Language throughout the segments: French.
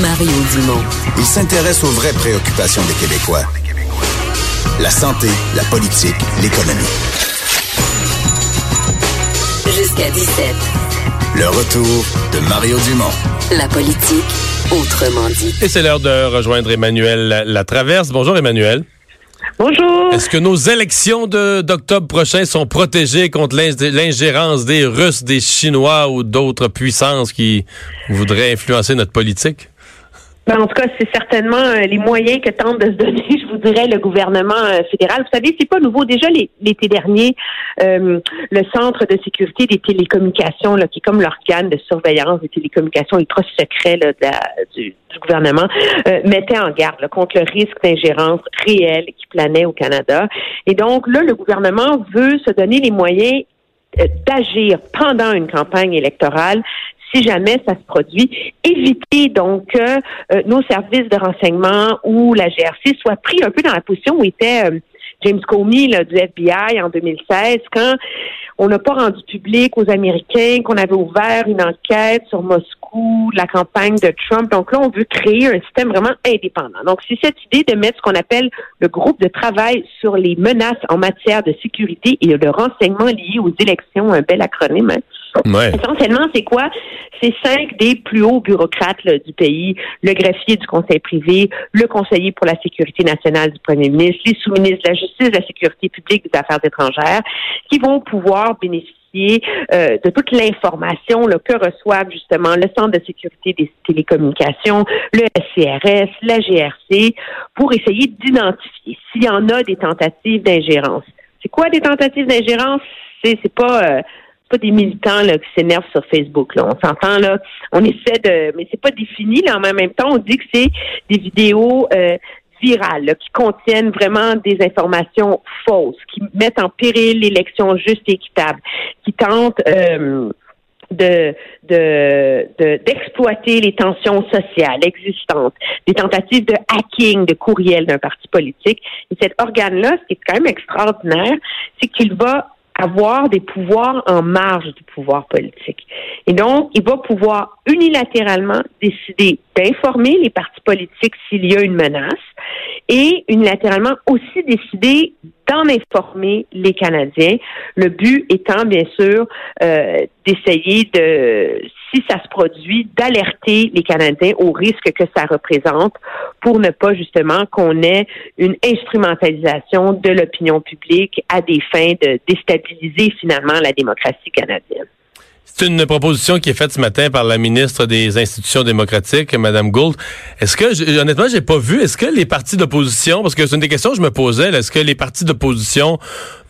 Mario Dumont. Il s'intéresse aux vraies préoccupations des Québécois. La santé, la politique, l'économie. Jusqu'à 17. Le retour de Mario Dumont. La politique, autrement dit. Et c'est l'heure de rejoindre Emmanuel Latraverse. Bonjour Emmanuel. Bonjour. Est-ce que nos élections de- d'octobre prochain sont protégées contre l'in- l'ingérence des Russes, des Chinois ou d'autres puissances qui voudraient influencer notre politique? Ben, en tout cas, c'est certainement euh, les moyens que tente de se donner, je vous dirais, le gouvernement euh, fédéral. Vous savez, c'est pas nouveau. Déjà, l'été dernier, euh, le Centre de sécurité des télécommunications, là, qui est comme l'organe de surveillance des télécommunications ultra secret là, du gouvernement, euh, mettait en garde là, contre le risque d'ingérence réelle qui planait au Canada. Et donc, là, le gouvernement veut se donner les moyens euh, d'agir pendant une campagne électorale si jamais ça se produit, éviter donc que euh, nos services de renseignement ou la GRC soient pris un peu dans la position où était euh, James Comey là, du FBI en 2016 quand on n'a pas rendu public aux Américains qu'on avait ouvert une enquête sur Moscou, la campagne de Trump. Donc là, on veut créer un système vraiment indépendant. Donc, c'est cette idée de mettre ce qu'on appelle le groupe de travail sur les menaces en matière de sécurité et de renseignement liés aux élections, un bel acronyme. hein. Essentiellement, c'est quoi? C'est cinq des plus hauts bureaucrates du pays, le greffier du conseil privé, le conseiller pour la sécurité nationale du premier ministre, les sous-ministres de la justice, de la sécurité publique, des affaires étrangères, qui vont pouvoir bénéficier euh, de toute l'information que reçoivent justement le Centre de sécurité des télécommunications, le SCRS, la GRC, pour essayer d'identifier s'il y en a des tentatives d'ingérence. C'est quoi des tentatives d'ingérence? C'est pas euh, pas des militants là, qui s'énervent sur Facebook. Là. On s'entend là. On essaie de. Mais c'est pas défini, là, en même temps, on dit que c'est des vidéos euh, virales là, qui contiennent vraiment des informations fausses, qui mettent en péril l'élection juste et équitable, qui tentent euh, de de- de- d'exploiter les tensions sociales existantes, des tentatives de hacking de courriel d'un parti politique. Et cet organe-là, ce qui est quand même extraordinaire, c'est qu'il va avoir des pouvoirs en marge du pouvoir politique. Et donc, il va pouvoir unilatéralement décider d'informer les partis politiques s'il y a une menace et unilatéralement aussi décider d'en informer les Canadiens. Le but étant, bien sûr, euh, d'essayer de, si ça se produit, d'alerter les Canadiens au risque que ça représente pour ne pas justement qu'on ait une instrumentalisation de l'opinion publique à des fins de déstabiliser finalement la démocratie canadienne. C'est une proposition qui est faite ce matin par la ministre des Institutions démocratiques, Mme Gould. Est-ce que, honnêtement, j'ai pas vu, est-ce que les partis d'opposition, parce que c'est une des questions que je me posais, là, est-ce que les partis d'opposition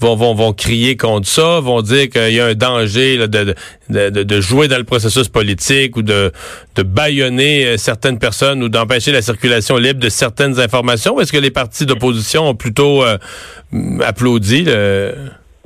vont, vont, vont crier contre ça, vont dire qu'il y a un danger là, de, de, de, jouer dans le processus politique ou de, de bâillonner euh, certaines personnes ou d'empêcher la circulation libre de certaines informations? Ou est-ce que les partis d'opposition ont plutôt euh, applaudi le...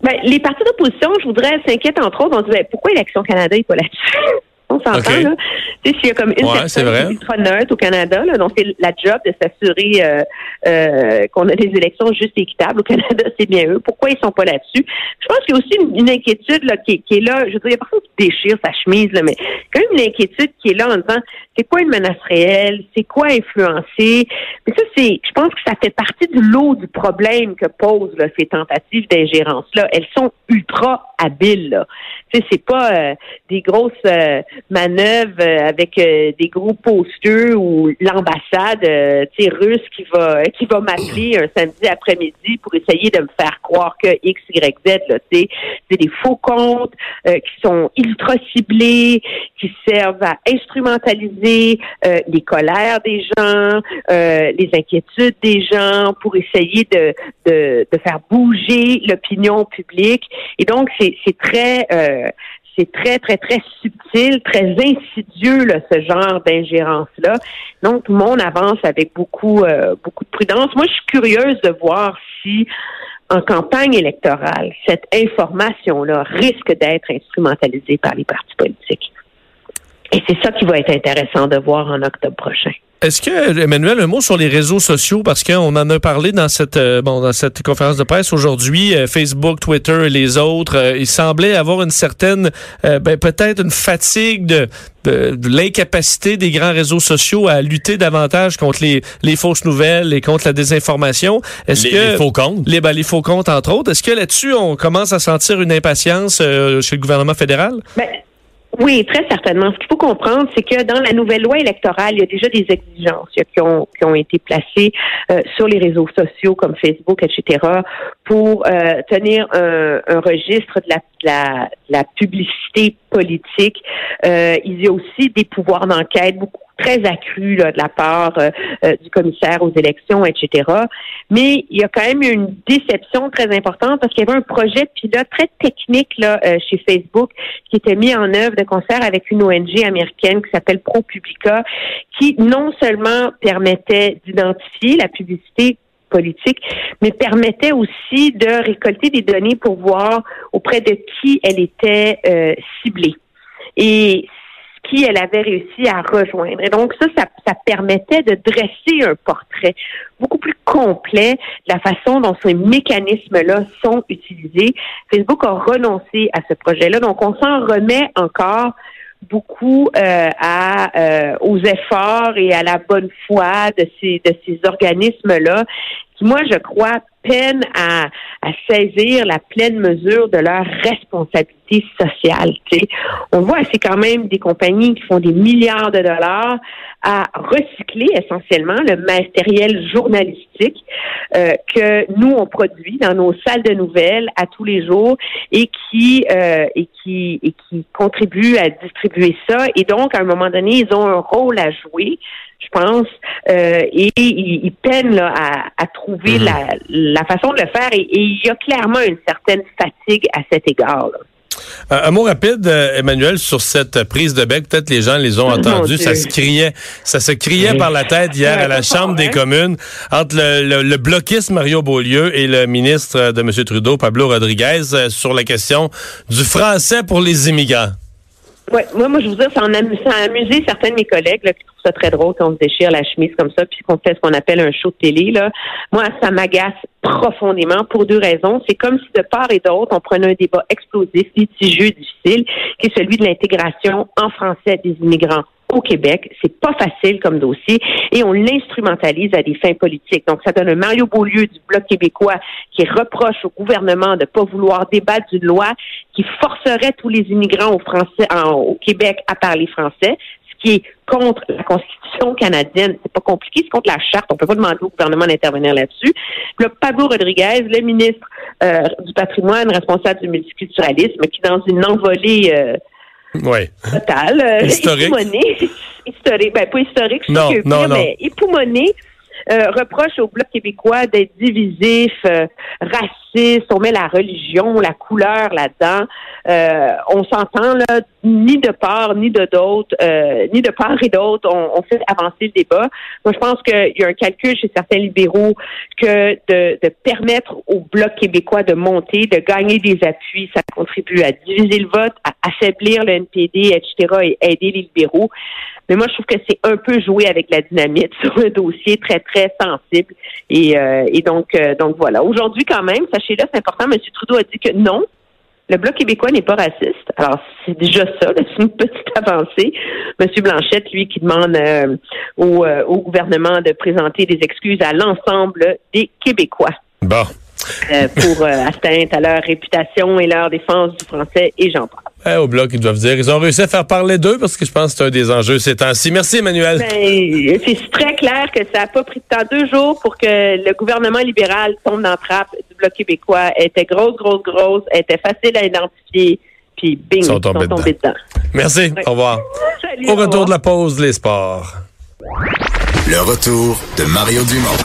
Ben, les partis d'opposition, je voudrais s'inquiètent entre autres. On dit ben, pourquoi Élection Canada n'est pas là-dessus? On s'entend, là. Tu sais, s'il y a comme une Ouais, personne ultra neutre au Canada, là, donc c'est la job de s'assurer euh, euh, qu'on a des élections justes et équitables au Canada, c'est bien eux. Pourquoi ils sont pas là-dessus? Je pense qu'il y a aussi une, une inquiétude là, qui, est- qui est là. Je veux dire, il y a personne qui déchire sa chemise, là, mais quand même une inquiétude qui est là en disant c'est quoi une menace réelle? C'est quoi influencer? Mais ça, c'est, je pense que ça fait partie du lot du problème que posent là, ces tentatives d'ingérence-là. Elles sont ultra habiles. Tu sais, c'est pas euh, des grosses euh, manœuvres euh, avec euh, des gros posters ou l'ambassade euh, russe qui va qui va m'appeler un samedi après-midi pour essayer de me faire croire que X, Y, Z, c'est des faux comptes euh, qui sont ultra ciblés, qui servent à instrumentaliser euh, les colères des gens, euh, les inquiétudes des gens pour essayer de, de, de faire bouger l'opinion publique. Et donc, c'est c'est très... euh, c'est très, très, très subtil, très insidieux, là, ce genre d'ingérence-là. Donc, tout le monde avance avec beaucoup, euh, beaucoup de prudence. Moi, je suis curieuse de voir si, en campagne électorale, cette information-là risque d'être instrumentalisée par les partis politiques. Et c'est ça qui va être intéressant de voir en octobre prochain. Est-ce que, Emmanuel, un mot sur les réseaux sociaux, parce qu'on en a parlé dans cette euh, bon dans cette conférence de presse aujourd'hui, euh, Facebook, Twitter et les autres, euh, il semblait avoir une certaine, ben, peut-être une fatigue de, de, l'incapacité des grands réseaux sociaux à lutter davantage contre les, les fausses nouvelles et contre la désinformation. Est-ce que les faux comptes, les, ben, les faux comptes entre autres, est-ce que là-dessus on commence à sentir une impatience chez le gouvernement fédéral? Ben, oui, très certainement. Ce qu'il faut comprendre, c'est que dans la nouvelle loi électorale, il y a déjà des exigences qui ont, qui ont été placées euh, sur les réseaux sociaux comme Facebook, etc., pour euh, tenir un, un, registre de la, la, la publicité politique. Euh, il y a aussi des pouvoirs d'enquête beaucoup très accru là, de la part euh, euh, du commissaire aux élections, etc. Mais il y a quand même une déception très importante parce qu'il y avait un projet pilote très technique là, euh, chez Facebook qui était mis en œuvre de concert avec une ONG américaine qui s'appelle ProPublica, qui non seulement permettait d'identifier la publicité politique, mais permettait aussi de récolter des données pour voir auprès de qui elle était ciblée. Et qui elle avait réussi à rejoindre. Et donc ça, ça, permettait de dresser un portrait beaucoup plus complet de la façon dont ces mécanismes-là sont utilisés. Facebook a renoncé à ce projet-là, donc on s'en remet encore beaucoup euh, à euh, aux efforts et à la bonne foi de ces de ces organismes là qui moi je crois peine à, saisir la pleine mesure de leur responsabilité sociale. On voit, c'est quand même des compagnies qui font des milliards de dollars à recycler essentiellement le matériel journalistique euh, que nous on produit dans nos salles de nouvelles à tous les jours et qui euh, et qui et qui contribuent à distribuer ça. Et donc à un moment donné, ils ont un rôle à jouer je pense, euh, et ils, peinent à, trouver mhm. la, façon de le faire et, il y a clairement une certaine fatigue à cet égard. Là. Euh, un mot rapide, euh, Emmanuel, sur cette prise de bec. Peut-être les gens les ont entendus. Ça se criait, ça se criait par la tête hier à la Chambre des communes entre le, le, bloquiste Mario Beaulieu et le ministre de M. Trudeau, Pablo Rodriguez, sur la question du français pour les immigrants. Oui, moi, moi, je vous dire, ça, a amusé certains de mes collègues là, qui trouvent ça très drôle quand on se déchire la chemise comme ça, puis qu'on fait ce qu'on appelle un show de télé. Là. Moi, ça m'agace profondément pour deux raisons. C'est comme si de part et d'autre, on prenait un débat explosif, litigieux, difficile, qui est celui de l'intégration en français des immigrants au Québec. C'est pas facile comme dossier et on l'instrumentalise à des fins politiques. Donc, ça donne un Mario Beaulieu du Bloc québécois qui reproche au gouvernement de pas vouloir débattre d'une loi qui forcerait tous les immigrants au, français, au Québec à parler français, ce qui est contre la Constitution canadienne. C'est pas compliqué, c'est contre la charte. On peut pas demander au gouvernement d'intervenir là-dessus. Le Pablo Rodriguez, le ministre euh, du patrimoine, responsable du multiculturalisme, qui dans une envolée euh, Ouais. Total. Euh, historique. historique. Ben, pas historique, je sais que non, mais époumoné. Euh, reproche au Bloc québécois d'être divisif, euh, raciste, on met la religion, la couleur là-dedans. Euh, on s'entend là, ni de part ni de d'autre, ni de part et d'autre, on, fait avancer le débat. Moi, je pense qu'il y a un calcul chez certains libéraux que de, de permettre au Bloc québécois de monter, de gagner des appuis, ça contribue à diviser le vote, à affaiblir le NPD, etc., et aider les libéraux. Mais moi, je trouve que c'est un peu jouer avec la dynamite sur un dossier très, très sensible. Et, euh, et donc, euh, donc voilà. Aujourd'hui, quand même, sachez-le, c'est important, M. Trudeau a dit que non, le Bloc québécois n'est pas raciste. Alors, c'est déjà ça, c'est une petite avancée. M. Blanchette, lui, qui demande euh, au, au gouvernement de présenter des excuses à l'ensemble des Québécois. Bon. Pour atteinte à leur réputation et leur défense du français, et j'en parle. Eh, au bloc, ils doivent dire. Ils ont réussi à faire parler d'eux parce que je pense que c'est un des enjeux ces temps-ci. Merci, Emmanuel. Ben, c'est très clair que ça n'a pas pris de temps. Deux jours pour que le gouvernement libéral tombe dans la trappe du bloc québécois. Elle était grosse, grosse, grosse. Elle était facile à identifier. Puis, bing, ils sont tombés, dedans. Merci. Au revoir. au retour de la pause, les sports. Le retour de Mario Dumont.